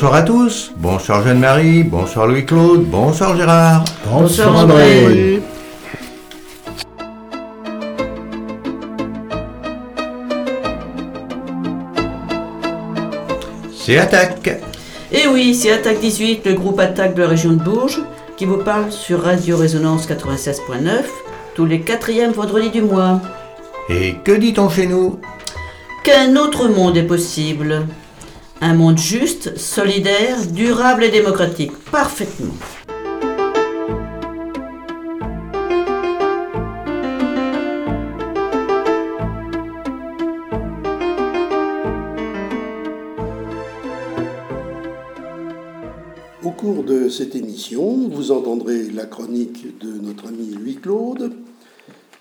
Bonsoir à tous, bonsoir Jeanne-Marie, bonsoir Louis-Claude, bonsoir Gérard. Bonsoir André. C'est Attaque. Et Eh oui, c'est Attaque 18, le groupe Attaque de la région de Bourges, qui vous parle sur Radio Résonance 96.9, tous les quatrièmes vendredis du mois. Et que dit-on chez nous? Qu'un autre monde est possible. Un monde juste, solidaire, durable et démocratique. Parfaitement. Au cours de cette émission, vous entendrez la chronique de notre ami Louis Claude.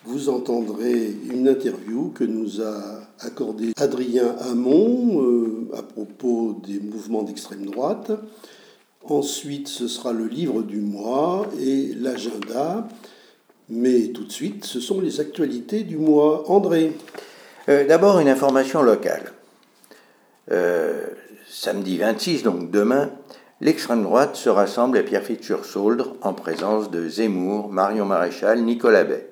Vous entendrez une interview que nous a accordée Adrien Hamon euh, à propos des mouvements d'extrême droite. Ensuite, ce sera le livre du mois et l'agenda. Mais tout de suite, ce sont les actualités du mois. André. Euh, D'abord, une information locale. Euh, samedi 26, donc demain, l'extrême droite se rassemble à Pierrefitte-sur-Sauldre en présence de Zemmour, Marion Maréchal, Nicolas Bay.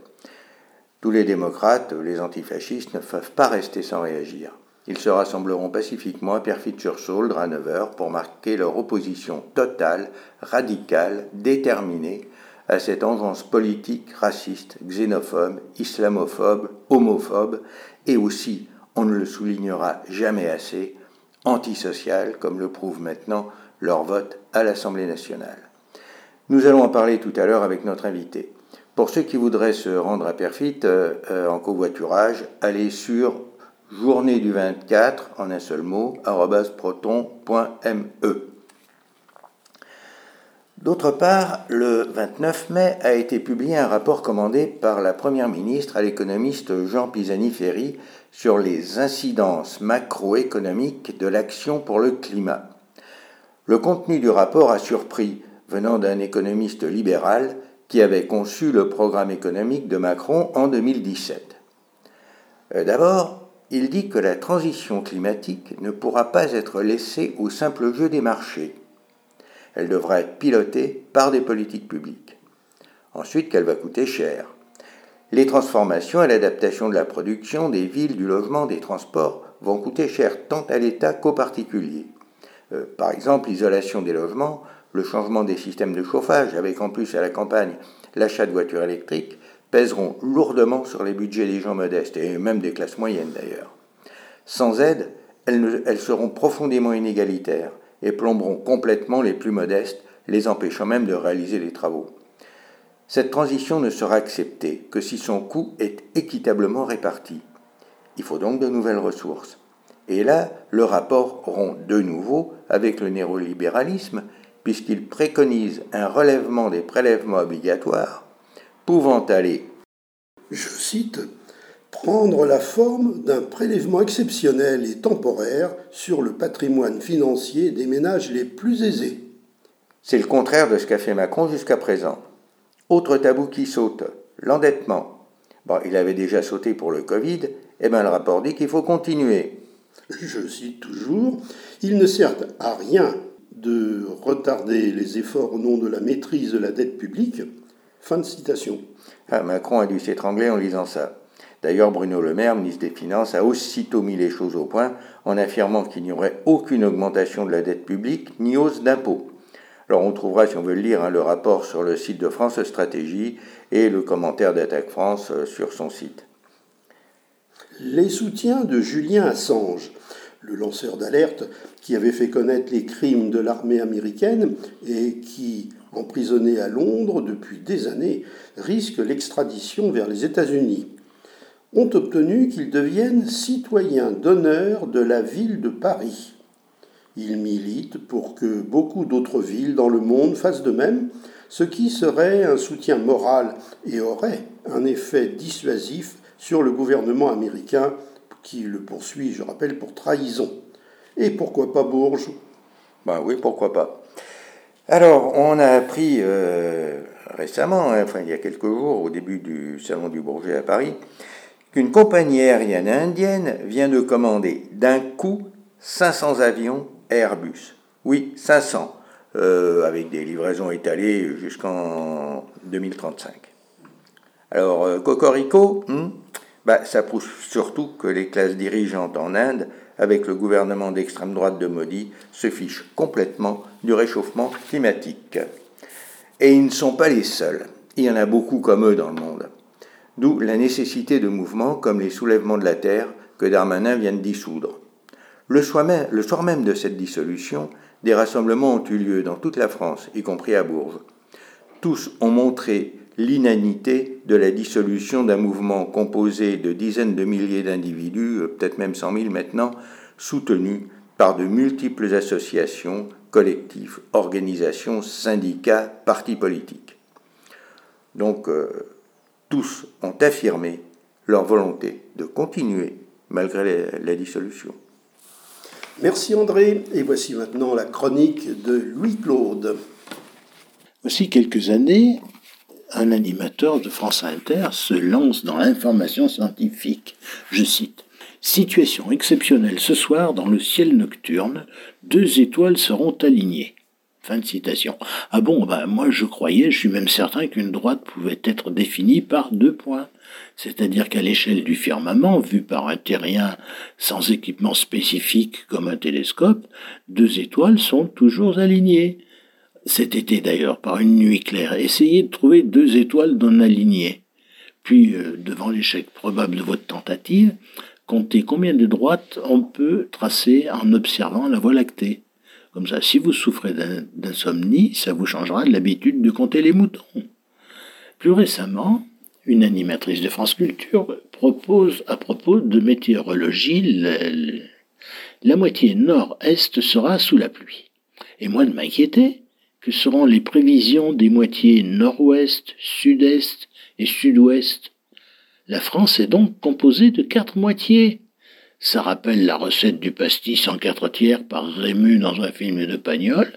Tous les démocrates, les antifascistes ne peuvent pas rester sans réagir. Ils se rassembleront pacifiquement à Pierrefitte-sur-Sauldre à 9h pour marquer leur opposition totale, radicale, déterminée à cette engeance politique raciste, xénophobe, islamophobe, homophobe et aussi, on ne le soulignera jamais assez, antisociale, comme le prouve maintenant leur vote à l'Assemblée nationale. Nous allons en parler tout à l'heure avec notre invité. Pour ceux qui voudraient se rendre à Perfit euh, euh, en covoiturage, allez sur journée du 24 en un seul mot proton.me. D'autre part, le 29 mai a été publié un rapport commandé par la Première ministre à l'économiste Jean Pisani-Ferry sur les incidences macroéconomiques de l'action pour le climat. Le contenu du rapport a surpris, venant d'un économiste libéral qui avait conçu le programme économique de Macron en 2017. D'abord, il dit que la transition climatique ne pourra pas être laissée au simple jeu des marchés. Elle devra être pilotée par des politiques publiques. Ensuite, qu'elle va coûter cher. Les transformations et l'adaptation de la production, des villes, du logement, des transports vont coûter cher tant à l'État qu'aux particuliers. Euh, par exemple, l'isolation des logements, le changement des systèmes de chauffage, avec en plus à la campagne l'achat de voitures électriques, pèseront lourdement sur les budgets des gens modestes, et même des classes moyennes d'ailleurs. Sans aide, elles, seront profondément inégalitaires et plomberont complètement les plus modestes, les empêchant même de réaliser les travaux. Cette transition ne sera acceptée que si son coût est équitablement réparti. Il faut donc de nouvelles ressources. Et là, le rapport rompt de nouveau avec le néolibéralisme, puisqu'il préconise un relèvement des prélèvements obligatoires, pouvant aller, je cite, prendre la forme d'un prélèvement exceptionnel et temporaire sur le patrimoine financier des ménages les plus aisés. C'est le contraire de ce qu'a fait Macron jusqu'à présent. Autre tabou qui saute, l'endettement. Bon, il avait déjà sauté pour le Covid, et bien le rapport dit qu'il faut continuer. Je cite toujours, il ne sert à rien de retarder les efforts au nom de la maîtrise de la dette publique. Fin de citation. Ah, Macron a dû s'étrangler en lisant ça. D'ailleurs, Bruno Le Maire, ministre des Finances, a aussitôt mis les choses au point en affirmant qu'il n'y aurait aucune augmentation de la dette publique ni hausse d'impôts. Alors on trouvera, si on veut le lire, hein, le rapport sur le site de France Stratégie et le commentaire d'Attaque France euh, sur son site. Les soutiens de Julien Assange, le lanceur d'alerte qui avait fait connaître les crimes de l'armée américaine et qui, emprisonné à Londres depuis des années, risque l'extradition vers les États-Unis, ont obtenu qu'il devienne citoyen d'honneur de la ville de Paris. Il milite pour que beaucoup d'autres villes dans le monde fassent de même, ce qui serait un soutien moral et aurait un effet dissuasif sur le gouvernement américain qui le poursuit, je rappelle, pour trahison. Et pourquoi pas Bourges? Ben oui, pourquoi pas. Alors, on a appris euh, récemment, hein, enfin il y a quelques jours, au début du Salon du Bourget à Paris, qu'une compagnie aérienne indienne vient de commander d'un coup 500 avions Airbus. Oui, 500, euh, avec des livraisons étalées jusqu'en 2035. Alors, euh, Cocorico, hmm, bah, ça prouve surtout que les classes dirigeantes en Inde, avec le gouvernement d'extrême droite de Modi, se fichent complètement du réchauffement climatique. Et ils ne sont pas les seuls. Il y en a beaucoup comme eux dans le monde. D'où la nécessité de mouvements comme les soulèvements de la Terre que Darmanin vient de dissoudre. Le soir, même, le soir même de cette dissolution, des rassemblements ont eu lieu dans toute la France, y compris à Bourges. Tous ont montré l'inanité de la dissolution d'un mouvement composé de dizaines de milliers d'individus, euh, peut-être même cent mille maintenant, soutenus par de multiples associations, collectifs, organisations, syndicats, partis politiques. Donc, euh, tous ont affirmé leur volonté de continuer malgré la dissolution. Merci André, et voici maintenant la chronique de Louis-Claude. Voici quelques années, un animateur de France Inter se lance dans l'information scientifique. Je cite Situation exceptionnelle ce soir dans le ciel nocturne, deux étoiles seront alignées. Fin de citation. Ah bon, bah moi je croyais, je suis même certain qu'une droite pouvait être définie par deux points. C'est-à-dire qu'à l'échelle du firmament, vu par un terrien sans équipement spécifique comme un télescope, deux étoiles sont toujours alignées cet été d'ailleurs, par une nuit claire, essayez de trouver deux étoiles non alignées. Puis, euh, devant l'échec probable de votre tentative, comptez combien de droites on peut tracer en observant la Voie lactée. Comme ça, si vous souffrez d'insomnie, ça vous changera de l'habitude de compter les moutons. Plus récemment, une animatrice de France Culture propose à propos de météorologie la moitié nord-est sera sous la pluie. Et moi de m'inquiéter, que seront les prévisions des moitiés nord-ouest, sud-est et sud-ouest. La France est donc composée de quatre moitiés. Ça rappelle la recette du pastis en quatre tiers par Rému dans un film de Pagnol,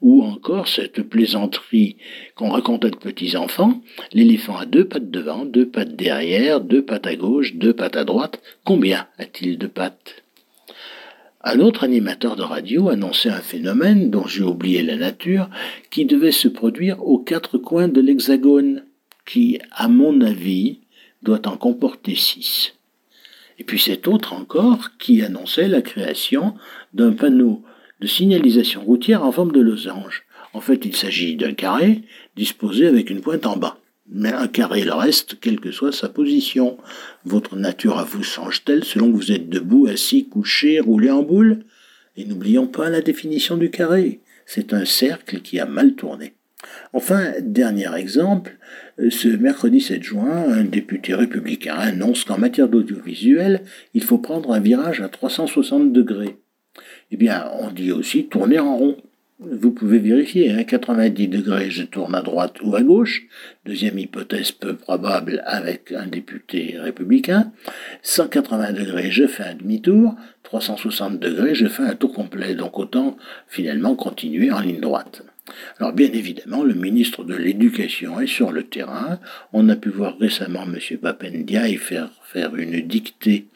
ou encore cette plaisanterie qu'on raconte à de petits enfants, l'éléphant a deux pattes devant, deux pattes derrière, deux pattes à gauche, deux pattes à droite. Combien a-t-il de pattes? Un autre animateur de radio annonçait un phénomène dont j'ai oublié la nature qui devait se produire aux quatre coins de l'hexagone, qui, à mon avis, doit en comporter six. Et puis cet autre encore qui annonçait la création d'un panneau de signalisation routière en forme de losange. En fait, il s'agit d'un carré disposé avec une pointe en bas mais un carré le reste, quelle que soit sa position. Votre nature à vous change-t-elle selon que vous êtes debout, assis, couché, roulé en boule? Et n'oublions pas la définition du carré. C'est un cercle qui a mal tourné. Enfin, dernier exemple, ce mercredi 7 juin, un député républicain annonce qu'en matière d'audiovisuel, il faut prendre un virage à 360 degrés. Eh bien, on dit aussi tourner en rond. Vous pouvez vérifier, hein, 90 degrés, je tourne à droite ou à gauche. Deuxième hypothèse peu probable avec un député républicain. 180 degrés, je fais un demi-tour. 360 degrés, je fais un tour complet. Donc autant finalement continuer en ligne droite. Alors bien évidemment, le ministre de l'Éducation est sur le terrain. On a pu voir récemment M. Papendia faire, faire une dictée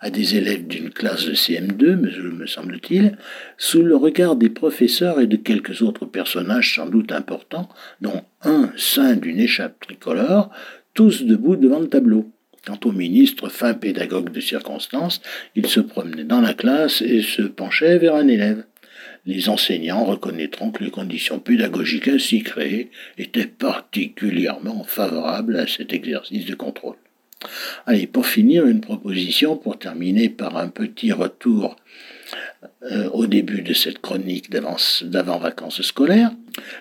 à des élèves d'une classe de CM2, me semble-t-il, sous le regard des professeurs et de quelques autres personnages sans doute importants, dont un sein d'une échappe tricolore, tous debout devant le tableau. Quant au ministre, fin pédagogue de circonstance, il se promenait dans la classe et se penchait vers un élève les enseignants reconnaîtront que les conditions pédagogiques ainsi créées étaient particulièrement favorables à cet exercice de contrôle. Allez, pour finir, une proposition pour terminer par un petit retour euh, au début de cette chronique d'avant-vacances scolaires.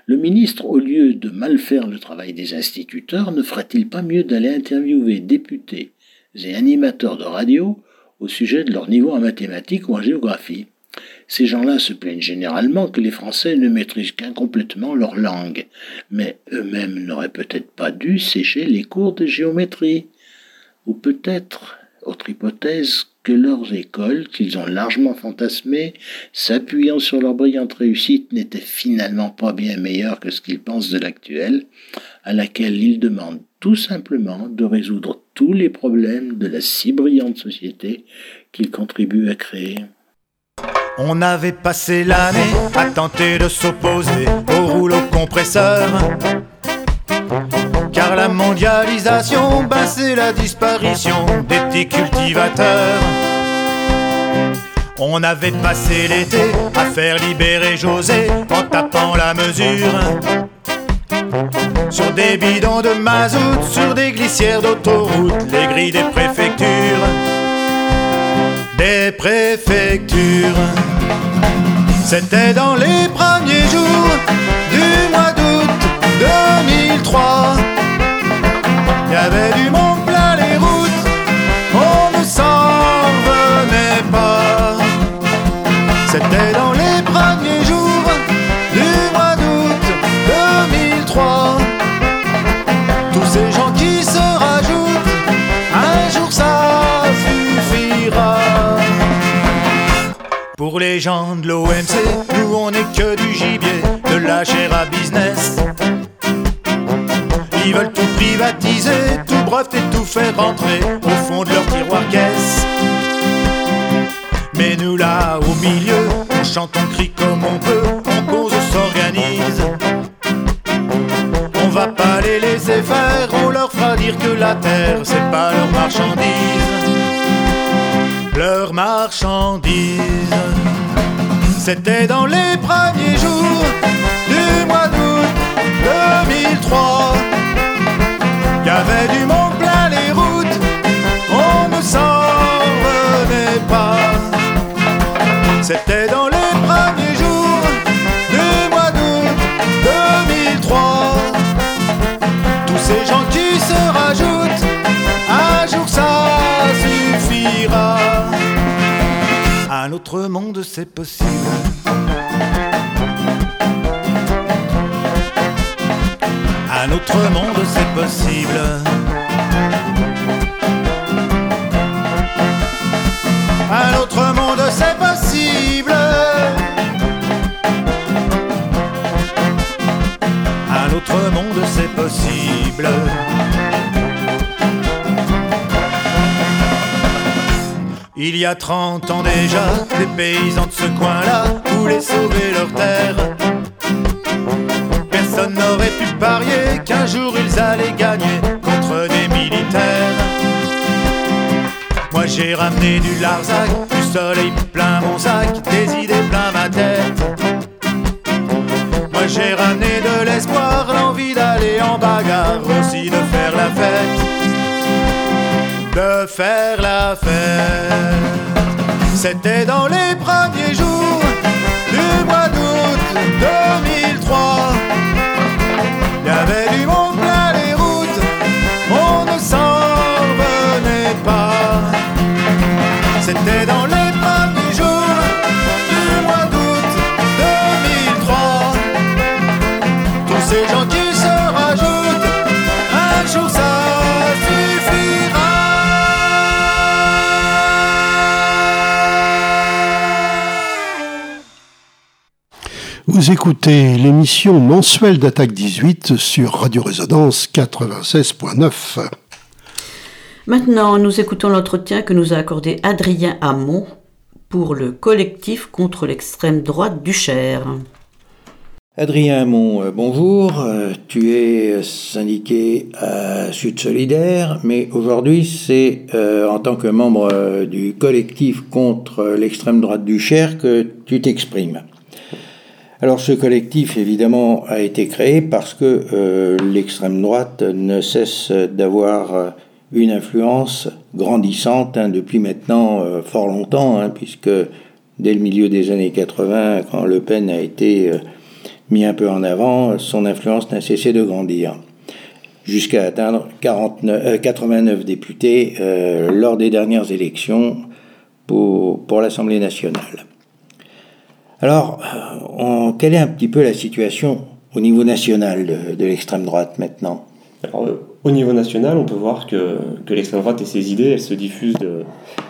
Le ministre, au lieu de mal faire le travail des instituteurs, ne ferait-il pas mieux d'aller interviewer députés et animateurs de radio au sujet de leur niveau en mathématiques ou en géographie? Ces gens-là se plaignent généralement que les Français ne maîtrisent qu'incomplètement leur langue, mais eux-mêmes n'auraient peut-être pas dû sécher les cours de géométrie. Ou peut-être, autre hypothèse, que leurs écoles, qu'ils ont largement fantasmées, s'appuyant sur leur brillante réussite, n'étaient finalement pas bien meilleures que ce qu'ils pensent de l'actuelle, à laquelle ils demandent tout simplement de résoudre tous les problèmes de la si brillante société qu'ils contribuent à créer. On avait passé l'année à tenter de s'opposer au rouleau compresseur. Car la mondialisation, bah c'est la disparition des petits cultivateurs. On avait passé l'été à faire libérer José en tapant la mesure. Sur des bidons de mazout, sur des glissières d'autoroute, les grilles des préfectures. Des préfectures. C'était dans les premiers jours du mois d'août 2003. Il y avait du monde plein les routes, on ne s'en revenait pas. C'était Pour les gens de l'OMC, nous on est que du gibier, de la chair à business. Ils veulent tout privatiser, tout breveter, tout faire rentrer au fond de leur tiroir caisse. Mais nous là au milieu, on chante, on crie comme on peut, on cause, on s'organise. On va pas les laisser faire, on leur fera dire que la terre c'est pas leur marchandise. Leur marchandise. C'était dans les premiers jours du mois d'août 2003. Y avait du monde plein les routes, on ne s'en Un autre monde c'est possible. Un autre monde c'est possible. Un autre monde c'est possible. Un autre monde c'est possible. Il y a 30 ans déjà, les paysans de ce coin-là voulaient sauver leur terre. Personne n'aurait pu parier qu'un jour ils allaient gagner contre des militaires. Moi j'ai ramené du Larzac, du soleil plein mon sac, des idées plein ma tête. Moi j'ai ramené de l'espoir, l'envie d'aller en bagarre, aussi de faire la fête. De faire la fête. C'était dans les premiers jours du mois d'août 2003. Il y avait du monde plein les routes, on ne s'en revenait pas. C'était dans les Vous écoutez l'émission mensuelle d'Attaque 18 sur Radio Résonance 96.9. Maintenant, nous écoutons l'entretien que nous a accordé Adrien Hamon pour le collectif contre l'extrême droite du Cher. Adrien Hamon, euh, bonjour. Euh, Tu es syndiqué à Sud Solidaire, mais aujourd'hui c'est euh, en tant que membre du collectif contre l'extrême droite du Cher que tu t'exprimes. Alors ce collectif évidemment a été créé parce que euh, l'extrême droite ne cesse d'avoir euh, une influence grandissante hein, depuis maintenant euh, fort longtemps, hein, puisque dès le milieu des années 80, quand Le Pen a été mis un peu en avant, son influence n'a cessé de grandir, jusqu'à atteindre 49, euh, 89 députés lors des dernières élections pour, pour l'Assemblée nationale. Alors, euh, on- quelle est un petit peu la situation au niveau national de, l'extrême droite maintenant? Euh, au niveau national, on peut voir que, que l'extrême droite et ses idées, elles se, diffusent de,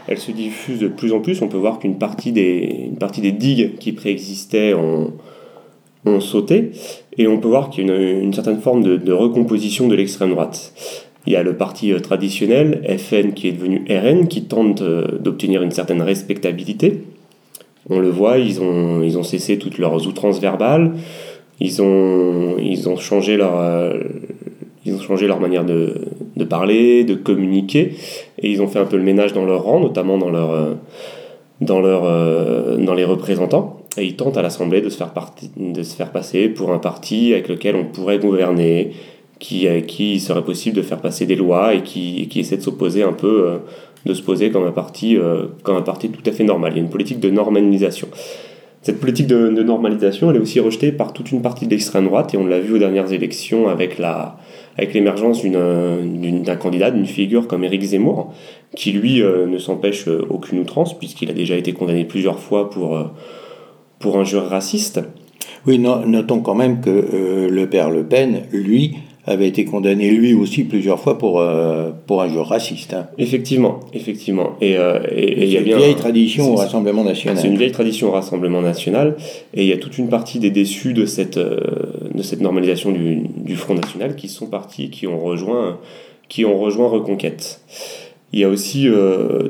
elles se diffusent de plus en plus. On peut voir qu'une partie des, une partie des digues qui préexistaient ont, ont sauté. Et on peut voir qu'il y a une, une certaine forme de, de recomposition de l'extrême droite. Il y a le parti euh, traditionnel, FN, qui est devenu RN, qui tente d'obtenir une certaine respectabilité. On le voit, ils ont, ils ont cessé toutes leurs outrances verbales, ils ont, ils ont, changé, leur, euh, ils ont changé leur manière de, de, parler, de communiquer, et ils ont fait un peu le ménage dans leur rang, notamment dans, leur, euh, dans, leur, euh, dans les représentants. Et ils tentent à l'Assemblée de, se faire de se faire passer pour un parti avec lequel on pourrait gouverner, qui, avec qui il serait possible de faire passer des lois et qui, qui essaie de s'opposer un peu, de se poser comme un, parti, comme un parti tout à fait normal. Il y a une politique de normalisation. Cette politique de, normalisation, elle est aussi rejetée par toute une partie de l'extrême droite, et on l'a vu aux dernières élections avec la avec l'émergence d'un candidat, d'une figure comme Éric Zemmour, qui lui euh, ne s'empêche euh, aucune outrance, puisqu'il a déjà été condamné plusieurs fois pour, euh, pour injure raciste. Oui, notons quand même que le père Le Pen, lui, avait été condamné lui aussi plusieurs fois pour, euh, pour un jeu raciste. Hein. Effectivement, effectivement. Et, euh, et, il y a une vieille tradition au Rassemblement national. C'est une vieille tradition au Rassemblement national, et il y a toute une partie des déçus de cette, euh, de cette normalisation du, du, Front national qui sont partis, qui ont rejoint, qui ont rejoint Reconquête. Il y a aussi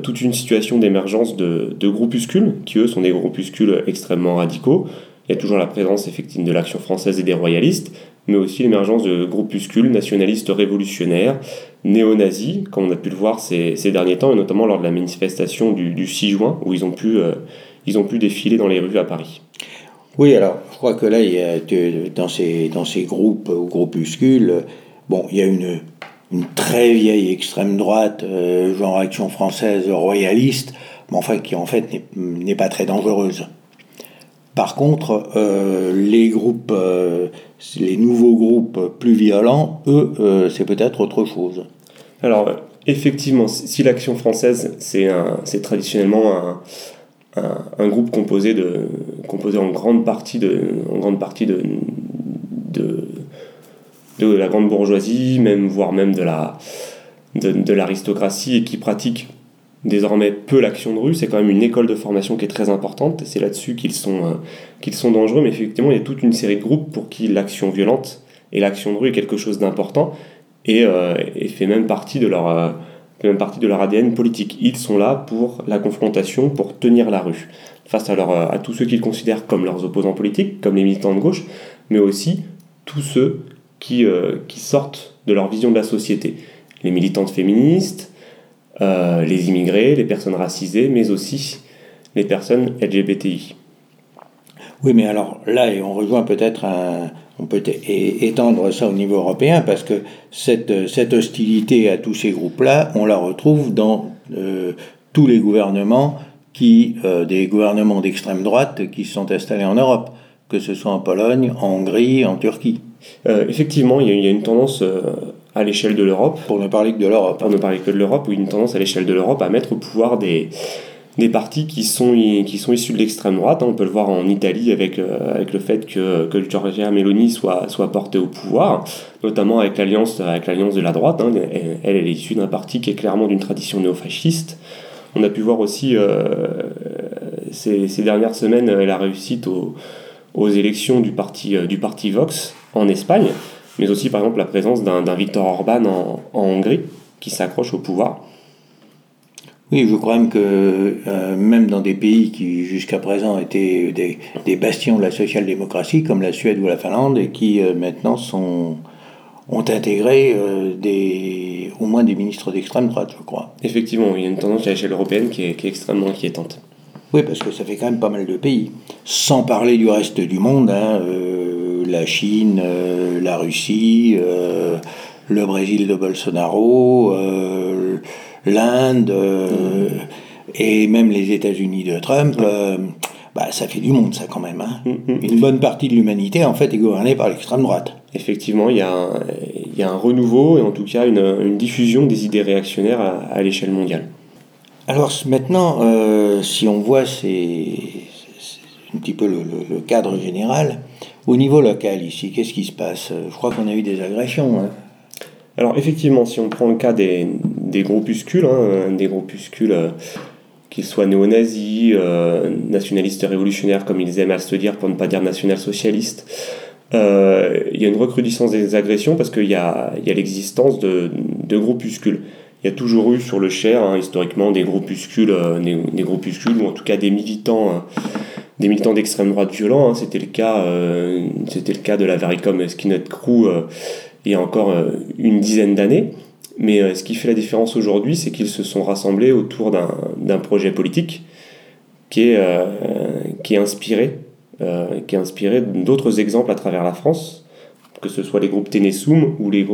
toute une situation d'émergence de, de groupuscules, qui eux sont des groupuscules extrêmement radicaux. Il y a toujours la présence effectivement de l'action française et des royalistes, mais aussi l'émergence de groupuscules nationalistes révolutionnaires, néo-nazis, comme on a pu le voir ces, ces, derniers temps, et notamment lors de la manifestation du, du 6 juin, où ils ont, pu, euh, ils ont pu défiler dans les rues à Paris. Oui, alors, je crois que là, il y a, dans, ces, dans ces groupes ou groupuscules, bon, il y a une, une très vieille extrême droite, euh, genre Action française royaliste, enfin qui en fait n'est pas très dangereuse. Par contre, euh, les groupes, euh, les nouveaux groupes plus violents, eux, euh, c'est peut-être autre chose. Alors, effectivement, si l'action française, c'est traditionnellement un, groupe composé, de, composé en grande partie de, en grande partie de, de, de la grande bourgeoisie, même, voire même de la de l'aristocratie et qui pratique désormais peu l'action de rue. C'est quand même une école de formation qui est très importante. C'est là-dessus qu'ils sont, euh, sont dangereux. Mais effectivement, il y a toute une série de groupes pour qui l'action violente et l'action de rue est quelque chose d'important et, euh, fait même partie de leur, euh, même partie de leur ADN politique. Ils sont là pour la confrontation, pour tenir la rue face à, à tous ceux qu'ils considèrent comme leurs opposants politiques, comme les militants de gauche, mais aussi tous ceux qui, qui sortent de leur vision de la société. Les militantes féministes, euh, les immigrés, les personnes racisées, mais aussi les personnes LGBTI. Oui, mais alors là, et on rejoint peut-être un, on peut étendre ça au niveau européen parce que cette, cette hostilité à tous ces groupes-là, on la retrouve dans euh, tous les gouvernements qui, euh, des gouvernements d'extrême droite qui se sont installés en Europe, que ce soit en Pologne, en Hongrie, en Turquie. effectivement, il y, a une tendance à l'échelle de l'Europe. Pour ne parler que de l'Europe. Pour ne parler que de l'Europe, ou une tendance à l'échelle de l'Europe à mettre au pouvoir des, des partis qui sont, qui sont issus de l'extrême droite. On peut le voir en Italie avec, euh, avec le fait que, que Giorgia Meloni soit, soit portée au pouvoir, notamment avec l'alliance avec l'alliance de la droite. Hein. Elle, elle est issue d'un parti qui est clairement d'une tradition néofasciste. On a pu voir aussi euh, ces, ces, dernières semaines la réussite aux, aux élections du parti, euh, du parti Vox en Espagne mais aussi par exemple la présence d'un Viktor Orban en, Hongrie qui s'accroche au pouvoir. Oui, je crois même que euh, même dans des pays qui jusqu'à présent étaient des, des, bastions de la social-démocratie, comme la Suède ou la Finlande, et qui euh, maintenant sont, ont intégré euh, des, au moins des ministres d'extrême droite, je crois. Effectivement, il y a une tendance à l'échelle européenne qui est, qui est, extrêmement inquiétante. Oui, parce que ça fait quand même pas mal de pays. Sans parler du reste du monde, hein, la Chine, euh, la Russie, euh, le Brésil de Bolsonaro, euh, l'Inde et même les États-Unis de Trump. Bah, ça fait du monde, ça, quand même. Hein. Mm, mm. Une bonne partie de l'humanité, en fait, est gouvernée par l'extrême droite. Effectivement, il y, a un, il y a un renouveau et en tout cas une, une diffusion des idées réactionnaires à, l'échelle mondiale. Alors maintenant, si on voit c'est un petit peu le, le, cadre général, au niveau local, ici, qu'est-ce qui se passe? Je crois qu'on a eu des agressions. Hein. Alors, effectivement, si on prend le cas des, des groupuscules, hein, des groupuscules, euh, qu'ils soient néo-nazis, euh, nationalistes révolutionnaires, comme ils aiment à se dire, pour ne pas dire national-socialistes, euh, il y a une recrudescence des agressions parce qu'il y a, l'existence de, de, groupuscules. Il y a toujours eu sur le Cher, hein, historiquement, des groupuscules, des, groupuscules, ou en tout cas des militants des militants d'extrême droite violents. Hein. C'était le cas, c'était le cas de la Varicom Skinhead Crew il y a encore une dizaine d'années. Mais ce qui fait la différence aujourd'hui, c'est qu'ils se sont rassemblés autour d'un projet politique qui est, inspiré, qui est inspiré d'autres exemples à travers la France que ce soit les groupes Ténésum ou, le,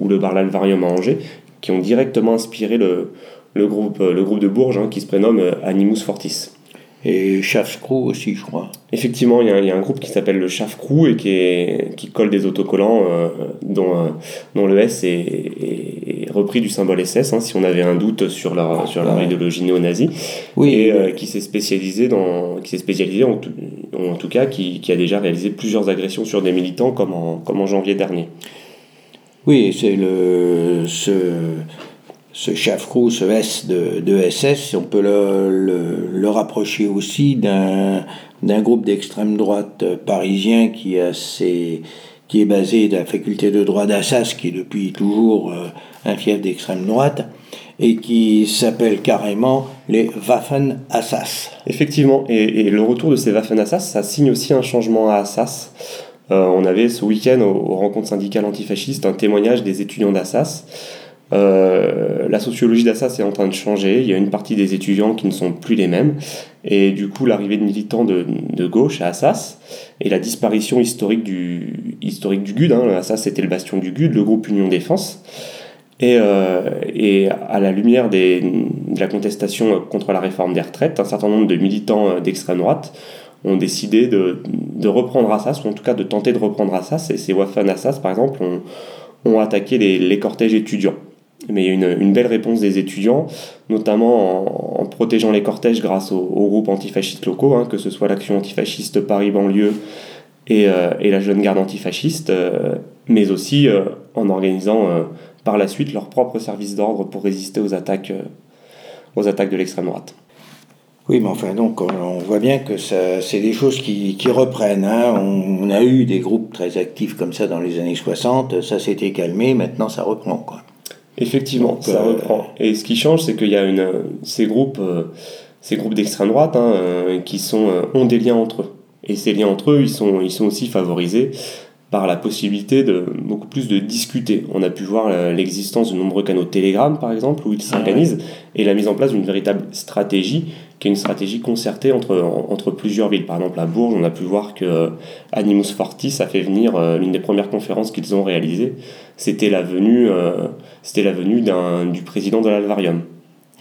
ou le à Angers, qui ont directement inspiré le, le, groupe, le groupe de Bourges hein, qui se prénomme Animus Fortis et Chaff Crew aussi, je crois. Effectivement, il y, a un groupe qui s'appelle le Chaff Crew et qui, est, qui colle des autocollants euh, dont, euh, dont, le S est, repris du symbole SS, hein, si on avait un doute sur leur, sur leur idéologie néo-nazie. Oui, et euh, qui s'est spécialisé, dans, qui s'est spécialisé en, tout, en tout cas, qui, qui, a déjà réalisé plusieurs agressions sur des militants comme en, comme en janvier dernier. Oui, c'est le. Ce ce chafrou, ce S de, SS, on peut le, le, rapprocher aussi d'un groupe d'extrême droite parisien qui, a qui est basé de la faculté de droit d'Assas, qui est depuis toujours euh, un fief d'extrême droite, et qui s'appelle carrément les Waffen Assas. Effectivement, et, le retour de ces Waffen Assas, ça signe aussi un changement à Assas. Euh, on avait ce week-end aux, aux rencontres syndicales antifascistes un témoignage des étudiants d'Assas euh, la sociologie d'Assas est en train de changer. Il y a une partie des étudiants qui ne sont plus les mêmes. Et du coup, l'arrivée de militants de, de, gauche à Assas et la disparition historique du, historique du GUD. Hein. Assas, c'était le bastion du GUD, le groupe Union Défense. Et, euh, et à la lumière des, de la contestation contre la réforme des retraites, un certain nombre de militants d'extrême droite ont décidé de, de, reprendre Assas, ou en tout cas de tenter de reprendre Assas. Et ces Wafan Assas, par exemple, ont, ont attaqué les, les cortèges étudiants mais il y a une, une, belle réponse des étudiants, notamment en, protégeant les cortèges grâce aux, groupes antifascistes locaux, hein, que ce soit l'action antifasciste Paris-Banlieue et, euh, la jeune garde antifasciste, euh, mais aussi euh, en organisant par la suite leur propre service d'ordre pour résister aux attaques, aux attaques de l'extrême droite. Oui, mais enfin, donc, on voit bien que c'est des choses qui, qui reprennent. Hein. On, on, a eu des groupes très actifs comme ça dans les années 60, ça s'était calmé, maintenant ça reprend. Quoi. Effectivement, ça euh, reprend. Et ce qui change, c'est qu'il y a une, ces groupes, euh, ces groupes d'extrême droite hein, euh, qui sont, ont des liens entre eux. Et ces liens entre eux, ils sont, ils sont aussi favorisés par la possibilité de beaucoup plus de discuter. On a pu voir l'existence de nombreux canaux Telegram, par exemple, où ils s'organisent, et la mise en place d'une véritable stratégie, qui est une stratégie concertée entre, entre plusieurs villes. Par exemple, à Bourges, on a pu voir que Animus Fortis a fait venir l'une des premières conférences qu'ils ont réalisées. C'était la venue c'était la venue du président de l'Alvarium.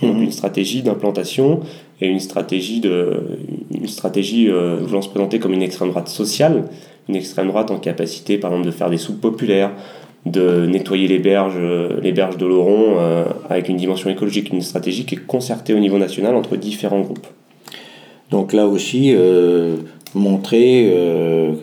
Donc mhm. une stratégie d'implantation et une stratégie, de, une stratégie euh, voulant se présenter comme une extrême droite sociale, une extrême droite en capacité par exemple de faire des soupes populaires, de nettoyer les berges, les berges de l'Oron euh, avec une dimension écologique, une stratégie qui est concertée au niveau national entre différents groupes. Donc là aussi, euh, montrer euh,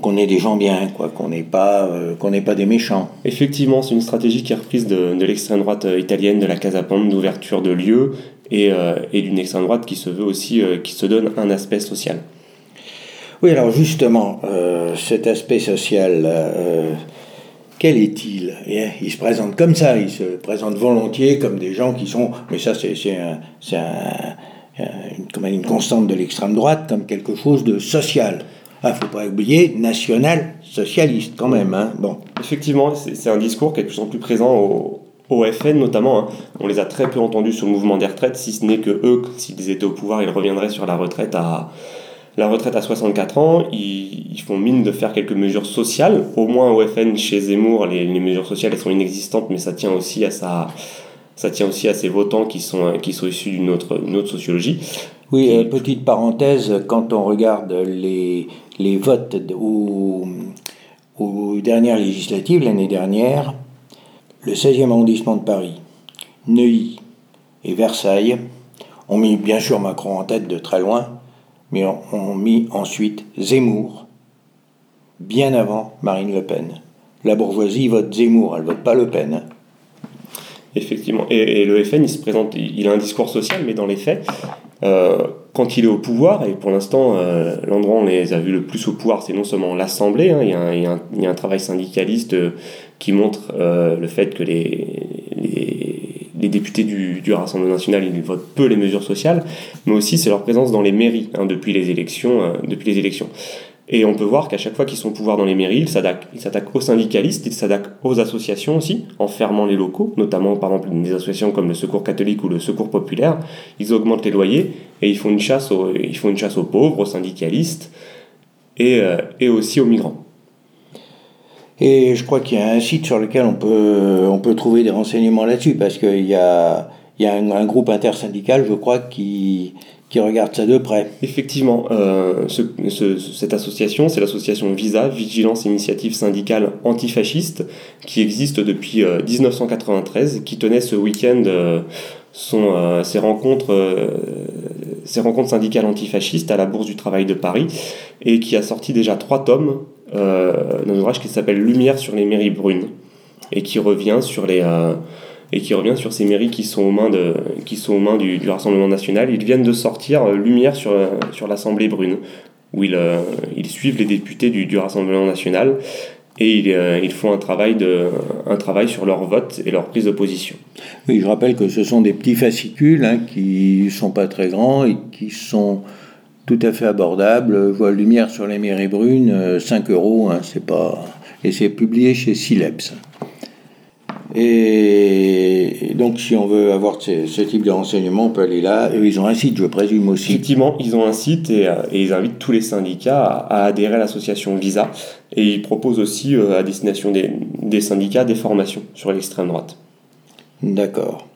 qu'on ait des gens bien, quoi, qu'on n'ait pas, euh, qu'on pas des méchants. Effectivement, c'est une stratégie qui est reprise de, de l'extrême droite euh, italienne, de la Casa Pound, d'ouverture de lieux, et, et d'une extrême droite qui se veut aussi, qui se donne un aspect social. Oui, alors justement, cet aspect social, quel est-il? Eh, Il se présente comme ça, il se présente volontiers comme des gens qui sont, mais ça c'est un, un, une, constante de l'extrême droite, comme quelque chose de social. Il ah, ne faut pas oublier, national-socialiste quand même. Hein. Bon. Effectivement, c'est un discours qui est de plus en plus présent au, au FN notamment. Hein. On les a très peu entendus sur le mouvement des retraites, si ce n'est que eux, s'ils étaient au pouvoir, ils reviendraient sur la retraite à, la retraite à 64 ans. Ils, font mine de faire quelques mesures sociales. Au moins au FN, chez Zemmour, les, les mesures sociales elles sont inexistantes, mais ça tient aussi à sa ça tient aussi à ses votants qui sont, qui sont issus d'une autre, autre sociologie. Oui, euh, petite parenthèse, quand on regarde les, les votes aux, aux dernières législatives l'année dernière, le 16e arrondissement de Paris, Neuilly et Versailles ont mis bien sûr Macron en tête de très loin, mais ont mis ensuite Zemmour, bien avant Marine Le Pen. La bourgeoisie vote Zemmour, elle vote pas Le Pen. Effectivement. Et, le FN, il se présente, il a un discours social, mais dans les faits, euh, quand il est au pouvoir, et pour l'instant, euh, l'endroit où on les a vus le plus au pouvoir, c'est non seulement l'Assemblée, hein, il, y a un, travail syndicaliste euh, qui montre le fait que les, les députés du, du, Rassemblement national, ils votent peu les mesures sociales, mais aussi c'est leur présence dans les mairies hein, depuis, les élections, euh, depuis les élections. Et on peut voir qu'à chaque fois qu'ils sont au pouvoir dans les mairies, ils s'attaquent aux syndicalistes, ils s'attaquent aux associations aussi, en fermant les locaux, notamment par exemple des associations comme le Secours catholique ou le Secours populaire. Ils augmentent les loyers et ils font une chasse aux, pauvres, aux syndicalistes et, euh, et aussi aux migrants. Et je crois qu'il y a un site sur lequel on peut, on peut trouver des renseignements là-dessus, parce qu'il y a, y a un, un, groupe intersyndical, je crois, qui, qui regarde ça de près. Effectivement, euh, ce, ce, cette association, c'est l'association VISA, Vigilance Initiative Syndicale Antifasciste, qui existe depuis euh, 1993, qui tenait ce week-end euh, son, ses, rencontres, ses rencontres syndicales antifascistes à la Bourse du Travail de Paris, et qui a sorti déjà trois tomes d'un ouvrage qui s'appelle Lumière sur les mairies brunes, et qui revient sur les et qui revient sur ces mairies qui sont aux mains, de, qui sont aux mains du, du Rassemblement national. Ils viennent de sortir euh, Lumière sur, euh, sur l'Assemblée brune, où ils, euh, ils suivent les députés du, du Rassemblement national et ils, ils, font un travail, de, un travail sur leur vote et leur prise de position. Oui, je rappelle que ce sont des petits fascicules hein, qui sont pas très grands et qui sont tout à fait abordables. Je vois Lumière sur les mairies brunes, 5 euros, hein, c'est pas... et c'est publié chez Sileps. Et donc, si on veut avoir ce, ce, type de renseignements, on peut aller là. Et ils ont un site, je présume aussi. Effectivement, ils ont un site et, euh, et ils invitent tous les syndicats à, à adhérer à l'association Visa. Et ils proposent aussi euh, à destination des, des syndicats des formations sur l'extrême droite. D'accord.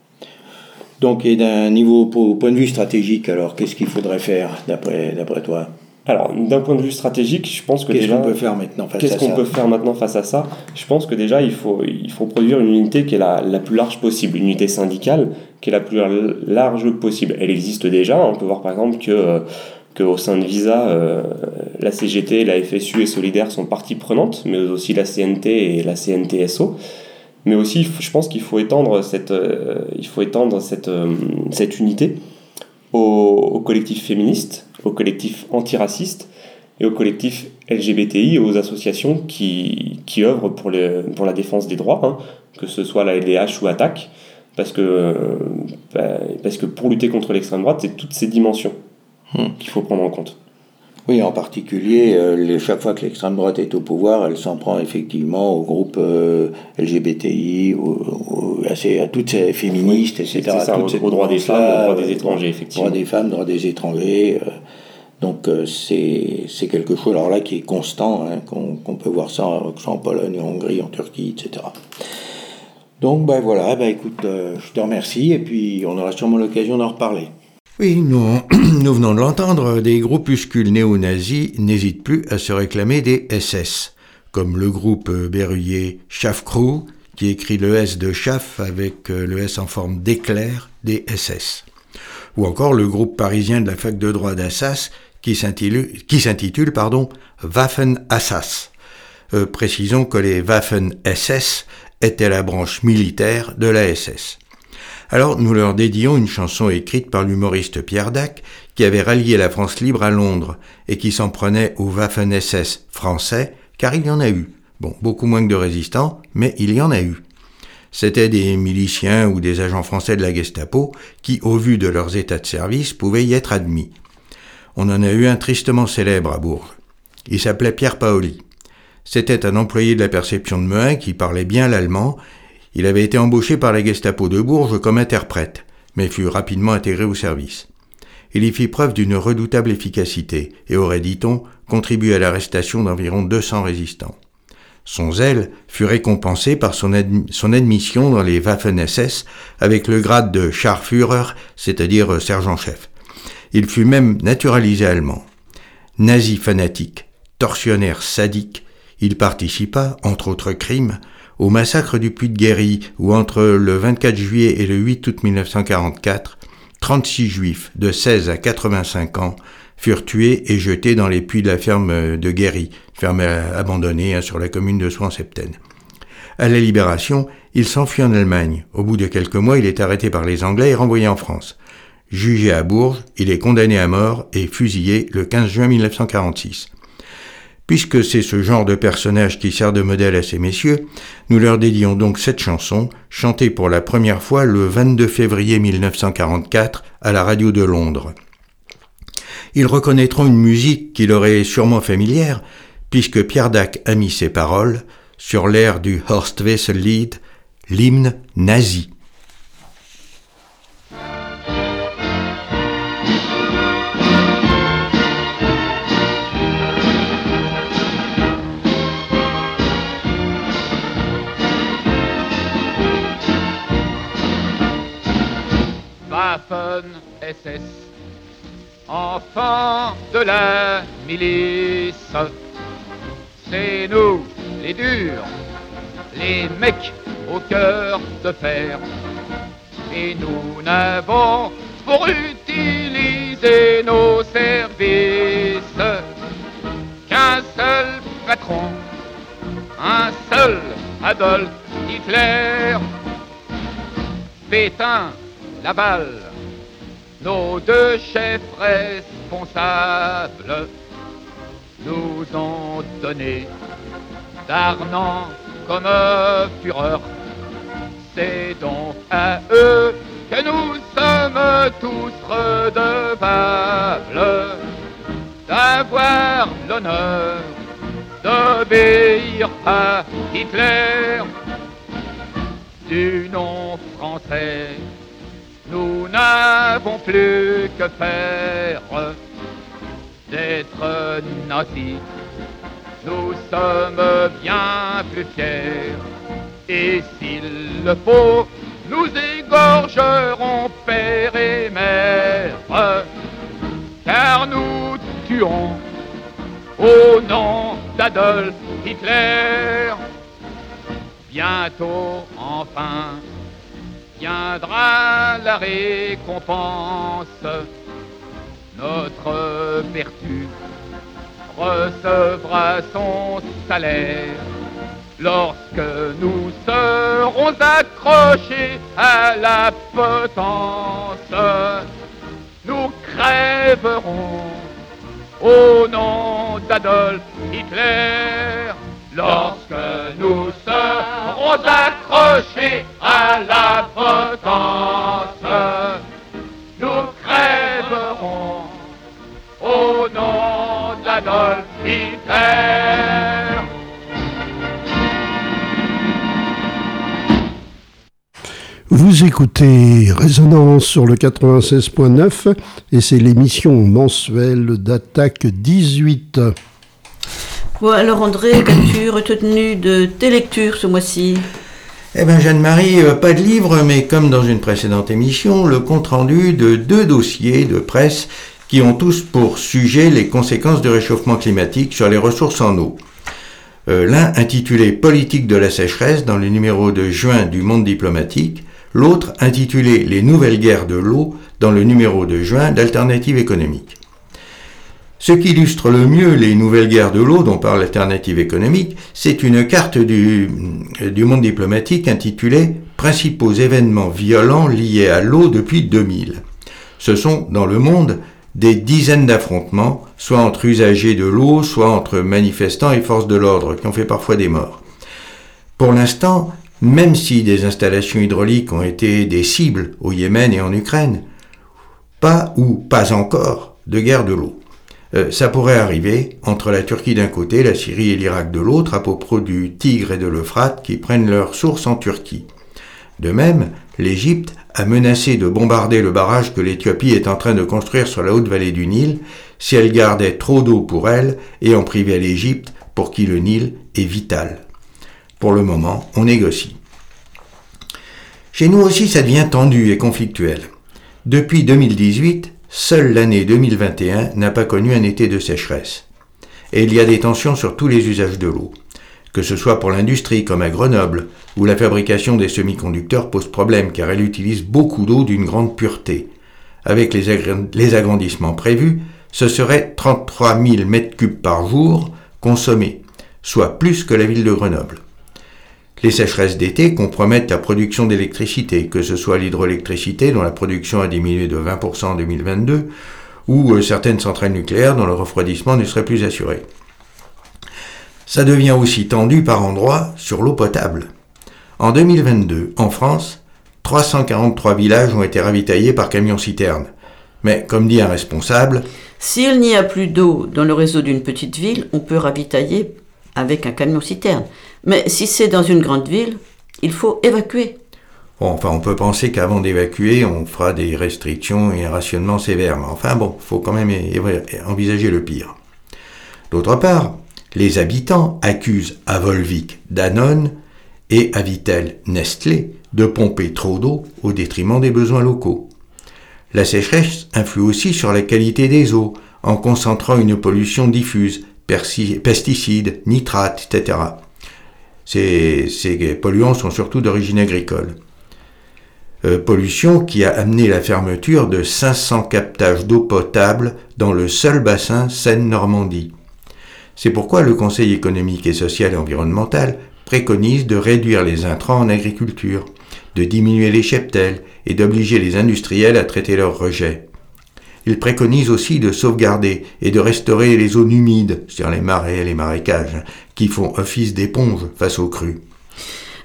Donc, et d'un niveau, au point de vue stratégique, alors, qu'est-ce qu'il faudrait faire, d'après toi? Alors, d'un point de vue stratégique, je pense que qu'est-ce déjà. qu'on peut faire maintenant face à Qu'est-ce qu'on ça? peut faire maintenant face à ça? Je pense que déjà, il faut, il faut produire une unité qui est la, la plus large possible, une unité syndicale qui est la plus large possible. Elle existe déjà. On peut voir par exemple que. qu'au sein de Visa, euh, la CGT, la FSU et Solidaire sont partie prenantes, mais aussi la CNT et la CNTSO. Mais aussi, je pense qu'il faut étendre cette, euh, il faut étendre cette, euh, cette unité aux, aux collectifs féministes, aux collectifs antiracistes et aux collectifs LGBTI aux associations qui, qui œuvrent pour, les, pour la défense des droits, hein, que ce soit la LDH ou ATTAC, parce que, bah, parce que pour lutter contre l'extrême droite, c'est toutes ces dimensions hmm. qu'il faut prendre en compte. Oui, en particulier, euh, les, chaque fois que l'extrême droite est au pouvoir, elle s'en prend effectivement au groupe euh, LGBTI, à, ces, à, toutes ces féministes, etc. Ça, toutes aux droits des femmes, aux droits des étrangers, effectivement. Droits des femmes, droits des étrangers. Euh, donc c'est quelque chose alors là qui est constant, hein, qu'on qu peut voir ça en Pologne, en Hongrie, en Turquie, etc. Donc ben voilà, ben écoute, je te remercie et puis on aura sûrement l'occasion d'en reparler. Oui, nous, nous venons de l'entendre, des groupuscules néo-nazis n'hésitent plus à se réclamer des SS, comme le groupe berruyer Schaffcrew, qui écrit le S de Schaff avec le S en forme d'éclair des SS. Ou encore le groupe parisien de la fac de droit d'Assas, qui s'intitule pardon, Waffen-Assas. Euh, précisons que les Waffen-SS étaient la branche militaire de la SS. Alors nous leur dédions une chanson écrite par l'humoriste Pierre Dac, qui avait rallié la France libre à Londres et qui s'en prenait aux Waffen-SS français, car il y en a eu. Bon, beaucoup moins que de résistants, mais il y en a eu. C'étaient des miliciens ou des agents français de la Gestapo qui, au vu de leurs états de service, pouvaient y être admis. On en a eu un tristement célèbre à Bourges. Il s'appelait Pierre Paoli. C'était un employé de la perception de Mehun qui parlait bien l'allemand il avait été embauché par la Gestapo de Bourges comme interprète, mais fut rapidement intégré au service. Il y fit preuve d'une redoutable efficacité et aurait, dit-on, contribué à l'arrestation d'environ 200 résistants. Son zèle fut récompensé par son, ad son admission dans les Waffen-SS avec le grade de Scharführer, c'est-à-dire sergent-chef. Il fut même naturalisé allemand. Nazi fanatique, tortionnaire sadique, il participa, entre autres crimes, au massacre du Puy de Guéry, où entre le 24 juillet et le 8 août 1944, 36 juifs de 16 à 85 ans furent tués et jetés dans les puits de la ferme de Guéry, ferme abandonnée hein, sur la commune de Soins-Septaine. À la libération, il s'enfuit en Allemagne. Au bout de quelques mois, il est arrêté par les Anglais et renvoyé en France. Jugé à Bourges, il est condamné à mort et fusillé le 15 juin 1946. Puisque c'est ce genre de personnage qui sert de modèle à ces messieurs, nous leur dédions donc cette chanson, chantée pour la première fois le 22 février 1944 à la radio de Londres. Ils reconnaîtront une musique qui leur est sûrement familière, puisque Pierre Dac a mis ses paroles sur l'air du Horst Wessel Lied, l'hymne nazi. SS, enfants de la milice, c'est nous les durs, les mecs au cœur de fer. Et nous n'avons pour utiliser nos services qu'un seul patron, un seul Adolf Hitler. Pétain, la balle, nos deux chefs responsables nous ont donné d'Arnant comme fureur. C'est donc à eux que nous sommes tous redevables d'avoir l'honneur d'obéir à Hitler du nom français nous n'avons plus que faire d'être nazis. Nous sommes bien plus fiers. Et s'il le faut, nous égorgerons père et mère. Car nous tuons au nom d'Adolf Hitler. Bientôt, enfin, viendra la récompense. Notre vertu recevra son salaire lorsque nous serons accrochés à la potence. Nous crèverons au nom d'Adolf Hitler lorsque nous serons accrochés à la potence. Nous crèverons au nom d'Adolf Hitler. Vous écoutez Résonance sur le 96.9 et c'est l'émission mensuelle d'attaque 18. Bon, alors André, qu'as-tu retenu de tes lectures ce mois-ci? Eh bien Jeanne-Marie, euh, pas de livre, mais comme dans une précédente émission, le compte-rendu de deux dossiers de presse qui ont tous pour sujet les conséquences du réchauffement climatique sur les ressources en eau. Euh, L'un intitulé Politique de la sécheresse dans le numéro de juin du Monde diplomatique, l'autre intitulé Les nouvelles guerres de l'eau dans le numéro de juin d'Alternative économique. Ce qui illustre le mieux les nouvelles guerres de l'eau dont parle l'alternative économique, c'est une carte du, du, monde diplomatique intitulée Principaux événements violents liés à l'eau depuis 2000. Ce sont, dans le monde, des dizaines d'affrontements, soit entre usagers de l'eau, soit entre manifestants et forces de l'ordre, qui ont fait parfois des morts. Pour l'instant, même si des installations hydrauliques ont été des cibles au Yémen et en Ukraine, pas ou pas encore de guerre de l'eau. Euh, ça pourrait arriver entre la Turquie d'un côté, la Syrie et l'Irak de l'autre, à propos du Tigre et de l'Euphrate qui prennent leur source en Turquie. De même, l'Égypte a menacé de bombarder le barrage que l'Éthiopie est en train de construire sur la haute vallée du Nil si elle gardait trop d'eau pour elle et en privait l'Égypte pour qui le Nil est vital. Pour le moment, on négocie. Chez nous aussi, ça devient tendu et conflictuel. Depuis 2018, Seule l'année 2021 n'a pas connu un été de sécheresse. Et il y a des tensions sur tous les usages de l'eau. Que ce soit pour l'industrie comme à Grenoble, où la fabrication des semi-conducteurs pose problème car elle utilise beaucoup d'eau d'une grande pureté. Avec les, agrandissements prévus, ce serait 33 000 m3 par jour consommés, soit plus que la ville de Grenoble. Les sécheresses d'été compromettent la production d'électricité, que ce soit l'hydroélectricité dont la production a diminué de 20% en 2022, ou euh, certaines centrales nucléaires dont le refroidissement ne serait plus assuré. ça devient aussi tendu par endroits sur l'eau potable. En 2022, en France, 343 villages ont été ravitaillés par camion-citerne. Mais comme dit un responsable, S'il n'y a plus d'eau dans le réseau d'une petite ville, on peut ravitailler avec un camion-citerne. Mais si c'est dans une grande ville, il faut évacuer. Enfin, on peut penser qu'avant d'évacuer, on fera des restrictions et un rationnement sévère. Mais enfin, bon, faut quand même envisager le pire. D'autre part, les habitants accusent à Volvic Danone et à Vitel Nestlé de pomper trop d'eau au détriment des besoins locaux. La sécheresse influe aussi sur la qualité des eaux en concentrant une pollution diffuse, pesticides, nitrates, etc. Ces, polluants sont surtout d'origine agricole. Euh, pollution qui a amené la fermeture de 500 captages d'eau potable dans le seul bassin Seine-Normandie. C'est pourquoi le Conseil économique et social et environnemental préconise de réduire les intrants en agriculture, de diminuer les cheptels et d'obliger les industriels à traiter leurs rejets. Il préconise aussi de sauvegarder et de restaurer les zones humides, c'est-à-dire les marais et les marécages, qui font office d'éponge face aux crues.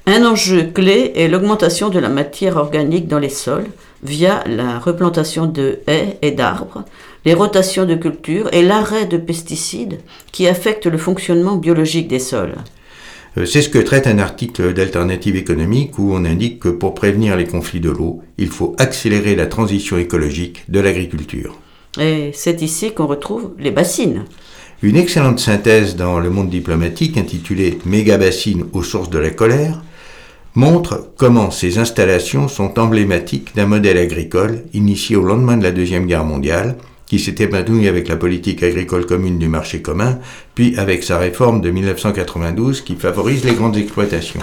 Un enjeu clé est l'augmentation de la matière organique dans les sols via la replantation de haies et d'arbres, les rotations de cultures et l'arrêt de pesticides qui affectent le fonctionnement biologique des sols. Euh, C'est ce que traite un article d'Alternative économique où on indique que pour prévenir les conflits de l'eau, il faut accélérer la transition écologique de l'agriculture. Et c'est ici qu'on retrouve les bassines. Une excellente synthèse dans le monde diplomatique intitulée Mégabassines aux sources de la colère montre comment ces installations sont emblématiques d'un modèle agricole initié au lendemain de la Deuxième Guerre mondiale, qui s'est épanoui avec la politique agricole commune du marché commun, puis avec sa réforme de 1992 qui favorise les grandes exploitations.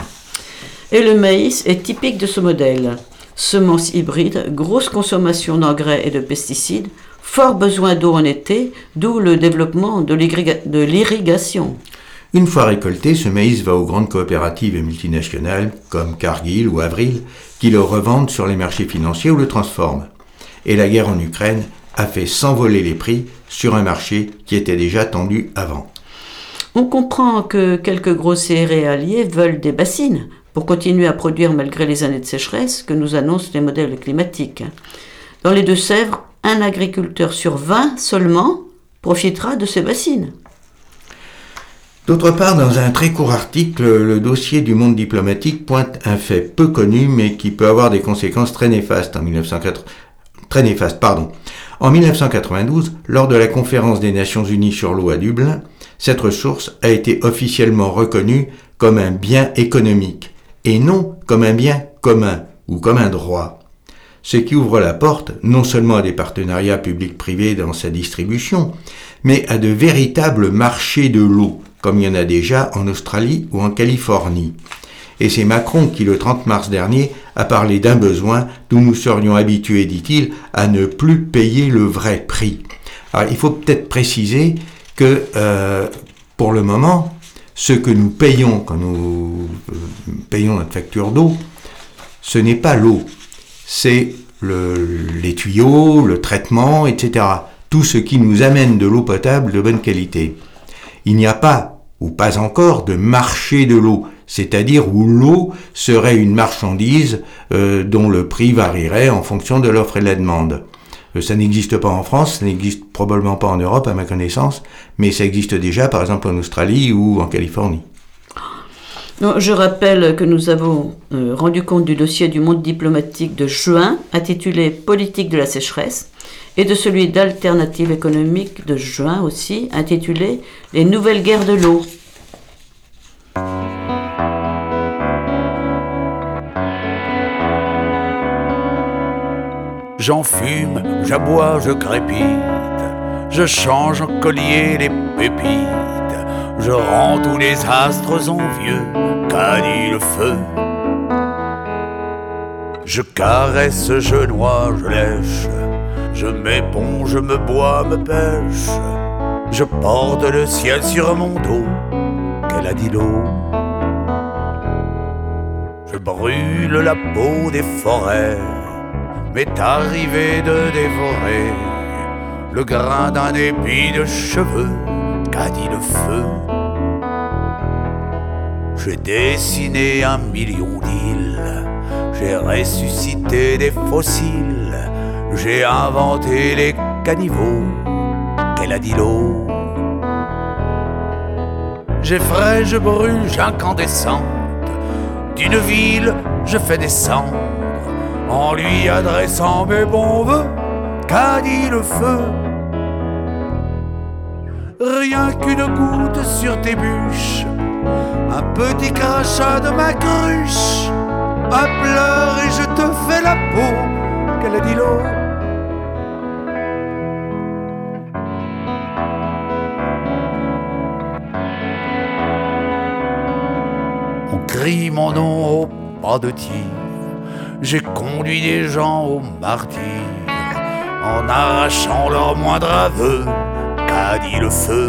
Et le maïs est typique de ce modèle. Semences hybrides, grosse consommation d'engrais et de pesticides, fort besoin d'eau en été, d'où le développement de l'irrigation. Une fois récolté, ce maïs va aux grandes coopératives et multinationales comme Cargill ou Avril qui le revendent sur les marchés financiers ou le transforment. Et la guerre en Ukraine a fait s'envoler les prix sur un marché qui était déjà tendu avant. On comprend que quelques gros céréaliers veulent des bassines pour continuer à produire malgré les années de sécheresse que nous annoncent les modèles climatiques. Dans les Deux-Sèvres, un agriculteur sur 20 seulement profitera de ces bassines. D'autre part, dans un très court article, le dossier du monde diplomatique pointe un fait peu connu mais qui peut avoir des conséquences très néfastes en 1980. Très néfastes, pardon. En 1992, lors de la conférence des Nations Unies sur l'eau à Dublin, cette ressource a été officiellement reconnue comme un bien économique et non comme un bien commun ou comme un droit. Ce qui ouvre la porte non seulement à des partenariats publics-privés dans sa distribution, mais à de véritables marchés de l'eau, comme il y en a déjà en Australie ou en Californie. Et c'est Macron qui, le 30 mars dernier, a parlé d'un besoin d'où nous serions habitués, dit-il, à ne plus payer le vrai prix. Alors, il faut peut-être préciser que, euh, pour le moment, ce que nous payons quand nous euh, payons notre facture d'eau, ce n'est pas l'eau, c'est le- les tuyaux, le traitement, etc. Tout ce qui nous amène de l'eau potable de bonne qualité. Il n'y a pas, ou pas encore, de marché de l'eau, c'est-à-dire où l'eau serait une marchandise euh, dont le prix varierait en fonction de l'offre et de la demande. Euh, ça n'existe pas en France, ça n'existe probablement pas en Europe à ma connaissance, mais ça existe déjà par exemple en Australie ou en Californie. Je rappelle que nous avons euh, rendu compte du dossier du monde diplomatique de juin, intitulé Politique de la sécheresse, et de celui d'alternative économique de juin aussi, intitulé Les nouvelles guerres de l'eau. J'en fume, j'aboie, je crépite. Je change en collier les pépites. Je rends tous les astres envieux, qu'a dit le feu. Je caresse, je noie, je lèche. Je m'éponge, me bois, me pêche. Je porte le ciel sur mon dos, qu'elle a dit l'eau? Je brûle la peau des forêts m'est arrivé de dévorer le grain d'un épi de cheveux qu'a dit le feu. J'ai dessiné un million d'îles, j'ai ressuscité des fossiles, j'ai inventé les caniveaux, qu'elle a dit l'eau. J'effraie, je brûle, j'incandescente, d'une ville je fais descendre, en lui adressant mes bons voeux, qu'a dit le feu. Rien qu'une goutte sur tes bûches, un petit crachat de ma cruche, un pleur et je te fais la peau, qu'elle a dit l'eau. On crie mon nom au pas de tir, j'ai conduit des gens au martyr, en arrachant leur moindre aveu, qu'a dit le feu.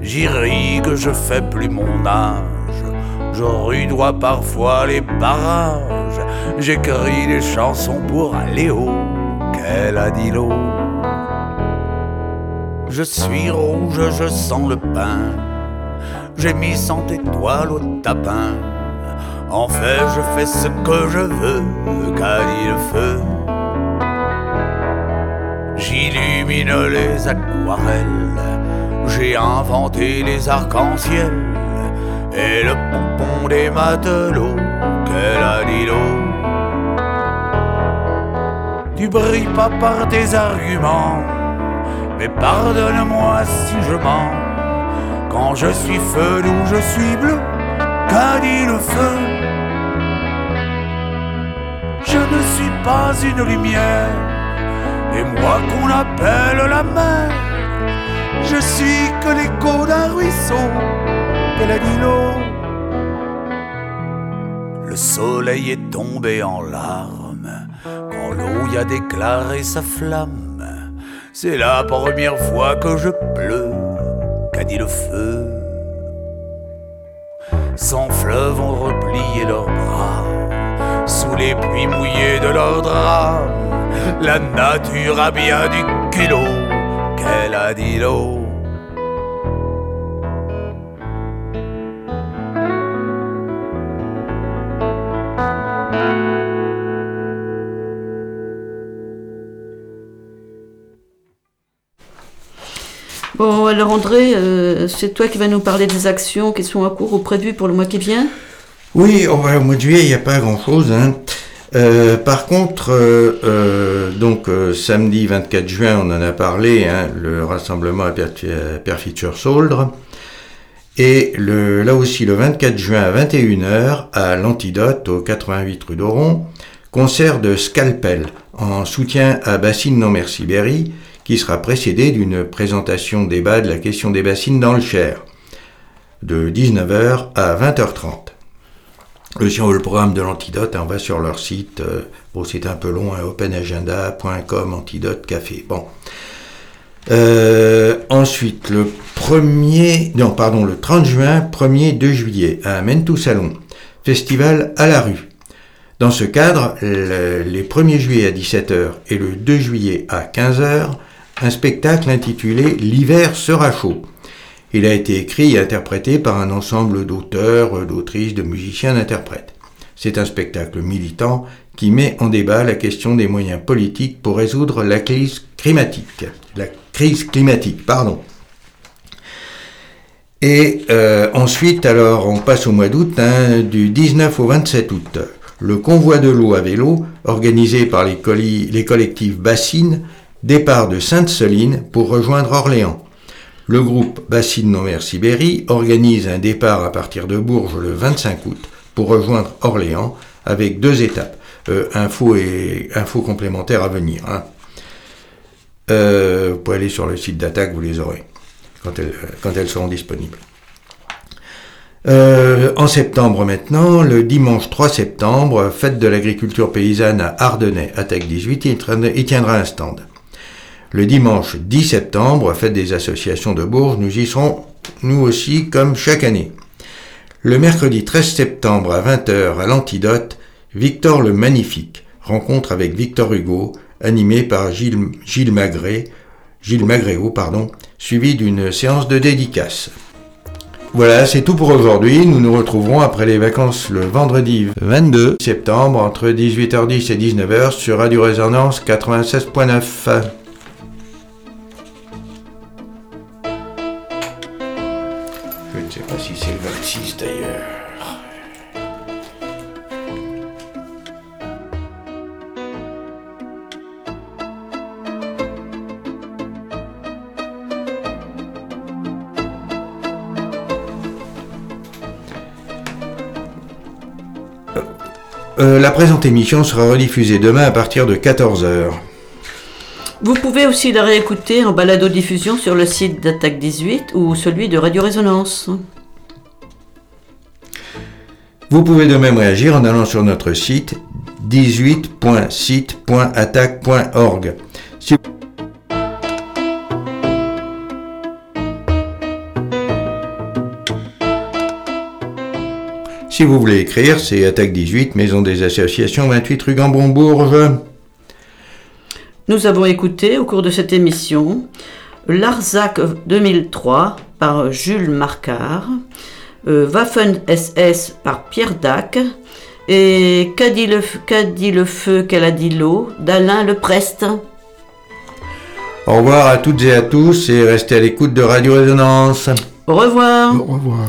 J'irrigue, je fais plus mon âge. Je rudois parfois les barrages. J'écris des chansons pour Léo, qu'elle a dit l'eau. Je suis rouge, je sens le pain. J'ai mis cent étoiles au tapin. En fait, je fais ce que je veux, qu'a dit le feu. J'illumine les aquarelles j'ai inventé les arcs-en-ciel et le pompon des matelots qu'elle a dit l'eau. Tu brilles pas par tes arguments, mais pardonne-moi si je mens. Quand je suis feu ou je suis bleu, qu'a dit le feu? Ne suis pas une lumière, et moi qu'on appelle la mer. Je suis que l'écho d'un ruisseau, dit l'eau. Le soleil est tombé en larmes quand l'eau y a déclaré sa flamme. C'est la première fois que je pleure, qu'a dit le feu. Sans fleuve ont replié leurs bras sous les pluies mouillées de leurs draps. La nature a bien du culot qu'elle a dit l'eau. Bon, alors André, euh, c'est toi qui vas nous parler des actions qui sont en cours ou prévues pour le mois qui vient? Oui, au mois de juillet, il n'y a pas grand-chose. Hein. Euh, par contre, euh, euh, donc samedi 24 juin, on en a parlé, hein, le rassemblement à Perfiture-Sauldre. Et là aussi, le 24 juin à 21h, à l'Antidote, au 88 rue d'Oron, concert de Scalpel, en soutien à Bassine Non Merci Berry, qui sera précédé d'une présentation débat de la question des bassines dans le Cher, de 19h à 20h30. Le, programme de l'antidote, on va sur leur site, bon c'est un peu long, hein, openagenda.com, antidote café. Bon. Euh, ensuite, le 1er, non pardon, le 30 juin, 1er 2 juillet, à Mentou Salon, festival à la rue. Dans ce cadre, le, les 1er juillet à 17h et le 2 juillet à 15h, un spectacle intitulé L'hiver sera chaud. Il a été écrit et interprété par un ensemble d'auteurs, d'autrices, de musiciens, d'interprètes. C'est un spectacle militant qui met en débat la question des moyens politiques pour résoudre la crise climatique. La crise climatique, pardon. Et euh, ensuite, alors, on passe au mois d'août, hein, du 19 au 27 août. Le convoi de l'eau à vélo, organisé par les, les collectifs Bassines, départ de Sainte-Soline pour rejoindre Orléans. Le groupe Bassine Nomer Sibérie organise un départ à partir de Bourges le 25 août pour rejoindre Orléans avec deux étapes. Euh, infos et infos complémentaires à venir. Hein. Euh, vous pouvez aller sur le site d'attaque, vous les aurez quand elles, quand elles seront disponibles. Euh, en septembre maintenant, le dimanche 3 septembre, fête de l'agriculture paysanne à Ardennais, attaque 18, il tiendra un stand. Le dimanche 10 septembre, fête des associations de Bourges, nous y serons, nous aussi, comme chaque année. Le mercredi 13 septembre à 20h à l'Antidote, Victor le Magnifique, rencontre avec Victor Hugo, animé par Gilles, Gilles pardon, suivi d'une séance de dédicace. Voilà, c'est tout pour aujourd'hui. Nous nous retrouverons après les vacances le vendredi 22 septembre entre 18h10 et 19h sur Radio Résonance 96.9. Euh, la présente émission sera rediffusée demain à partir de 14h. Vous pouvez aussi la réécouter en balado-diffusion sur le site d'Attaque 18 ou celui de Radio Résonance. Vous pouvez de même réagir en allant sur notre site 18.site.attaque.org. Si... Si vous voulez écrire, c'est Attaque 18, Maison des Associations, 28 rue Gambon-Bourges. Nous avons écouté au cours de cette émission Larzac 2003 par Jules Marcard, euh, Waffen SS par Pierre Dac et Qu'a dit le, qu'a dit le feu, qu'elle a dit l'eau d'Alain Leprest. Au revoir à toutes et à tous et restez à l'écoute de Radio Résonance. Au revoir. Au revoir.